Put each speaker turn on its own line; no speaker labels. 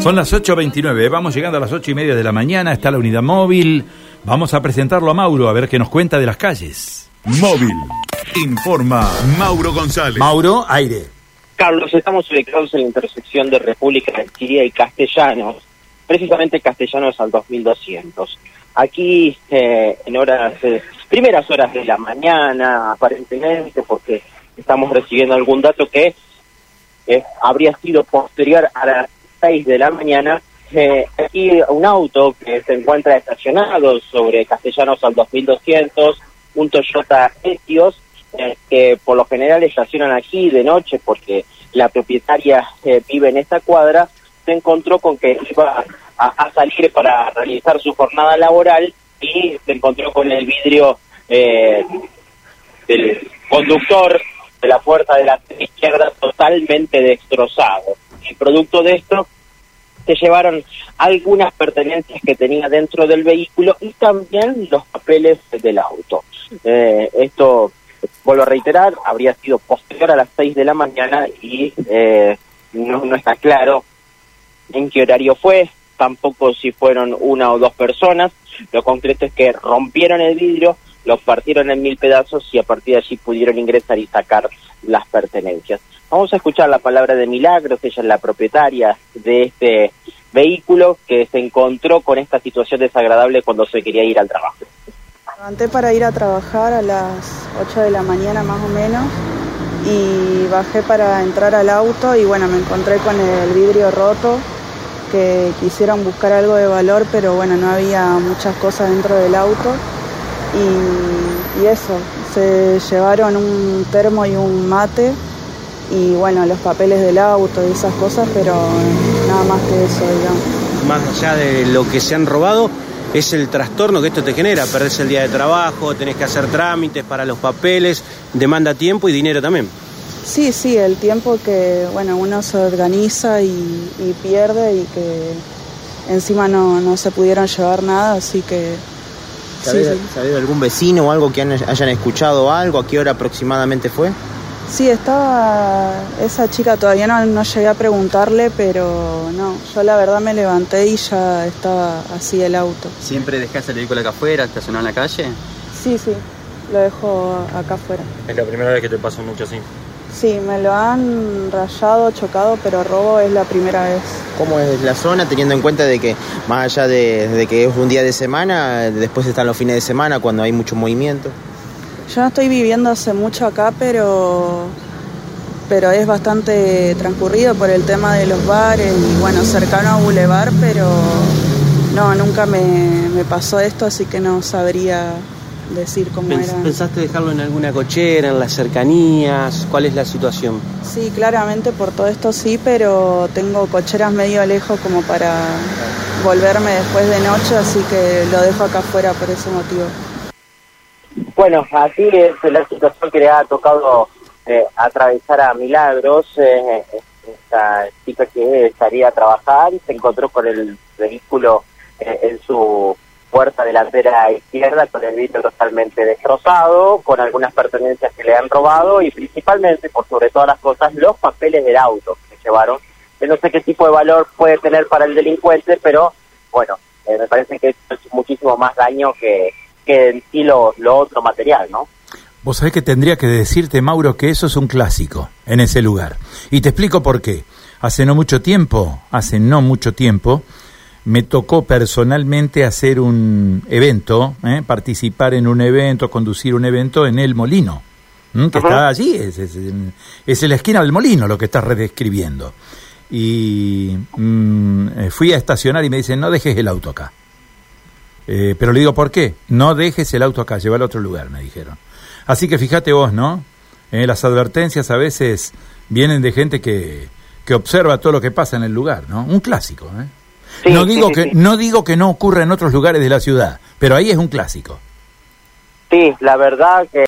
Son las 8.29, vamos llegando a las ocho y media de la mañana, está la unidad móvil. Vamos a presentarlo a Mauro, a ver qué nos cuenta de las calles.
Móvil. Informa Mauro González.
Mauro, aire.
Carlos, estamos ubicados en la intersección de República de Chile y Castellanos, precisamente Castellanos al 2200. Aquí, eh, en horas, eh, primeras horas de la mañana, aparentemente, porque estamos recibiendo algún dato que eh, habría sido posterior a las 6 de la mañana, eh, aquí un auto que se encuentra estacionado sobre Castellanos al 2200, un Toyota Etios, eh, que por lo general estacionan aquí de noche porque la propietaria eh, vive en esta cuadra, se encontró con que iba a, a, salir para realizar su jornada laboral y se encontró con el vidrio eh, del conductor de la puerta de la izquierda totalmente destrozado. Y producto de esto se llevaron algunas pertenencias que tenía dentro del vehículo y también los papeles del auto. Eh, esto, vuelvo a reiterar, habría sido posterior a las 6 de la mañana y eh, no, no está claro en qué horario fue, tampoco si fueron una o dos personas. Lo concreto es que rompieron el vidrio, lo partieron en mil pedazos y a partir de allí pudieron ingresar y sacar las pertenencias. Vamos a escuchar la palabra de Milagros, ella es la propietaria de este vehículo que se encontró con esta situación desagradable cuando se quería ir al trabajo.
Levanté para ir a trabajar a las 8 de la mañana más o menos y bajé para entrar al auto y bueno, me encontré con el vidrio roto que quisieron buscar algo de valor, pero bueno, no había muchas cosas dentro del auto y, y eso, se llevaron un termo y un mate y bueno, los papeles del auto y esas cosas, pero nada más que eso, digamos.
Más allá de lo que se han robado, es el trastorno que esto te genera. Perdés el día de trabajo, tenés que hacer trámites para los papeles, demanda tiempo y dinero también.
Sí, sí, el tiempo que bueno uno se organiza y, y pierde y que encima no, no, se pudieron llevar nada, así que...
¿Sabés, sí, sí. de algún vecino o algo que hayan escuchado algo? ¿A qué hora aproximadamente fue?
Sí, estaba esa chica, todavía no, no llegué a preguntarle, pero no, yo la verdad me levanté y ya estaba así el auto.
¿Siempre dejás el vehículo acá afuera, estacionado en la calle?
Sí, sí, lo dejo acá afuera.
Es la primera vez que te pasa mucho así.
Sí, me lo han rayado, chocado, pero robo es la primera vez.
¿Cómo es la zona, teniendo en cuenta de que más allá de, de que es un día de semana, después están los fines de semana cuando hay mucho movimiento?
Yo no estoy viviendo hace mucho acá, pero, pero es bastante transcurrido por el tema de los bares y bueno, cercano a Boulevard, pero no, nunca me, me pasó esto, así que no sabría decir cómo
Pens
era.
¿Pensaste dejarlo en alguna cochera, en las cercanías? ¿Cuál es la situación?
Sí, claramente por todo esto sí, pero tengo cocheras medio lejos como para volverme después de noche, así que lo dejo acá afuera por ese motivo.
Bueno, así es la situación que le ha tocado eh, atravesar a Milagros. Eh, esta chica que estaría a trabajar y se encontró con el vehículo eh, en su puerta delantera izquierda con el vidrio totalmente destrozado, con algunas pertenencias que le han robado y principalmente, por sobre todas las cosas, los papeles del auto que llevaron. Yo no sé qué tipo de valor puede tener para el delincuente, pero bueno, eh, me parece que es muchísimo más daño que, que en sí lo, lo otro material, ¿no?
Vos sabés que tendría que decirte, Mauro, que eso es un clásico en ese lugar. Y te explico por qué. Hace no mucho tiempo, hace no mucho tiempo, me tocó personalmente hacer un evento, ¿eh? participar en un evento, conducir un evento en El Molino, ¿eh? que uh -huh. está allí, es, es, es, en la esquina del Molino lo que estás redescribiendo. Y mmm, fui a estacionar y me dicen, no dejes el auto acá. Eh, pero le digo, ¿por qué? No dejes el auto acá, llévalo a otro lugar, me dijeron. Así que fíjate vos, ¿no? Eh, las advertencias a veces vienen de gente que, que observa todo lo que pasa en el lugar, ¿no? Un clásico, ¿eh? Sí, no, digo sí, que, sí. no digo que no ocurra en otros lugares de la ciudad, pero ahí es un clásico.
Sí, la verdad que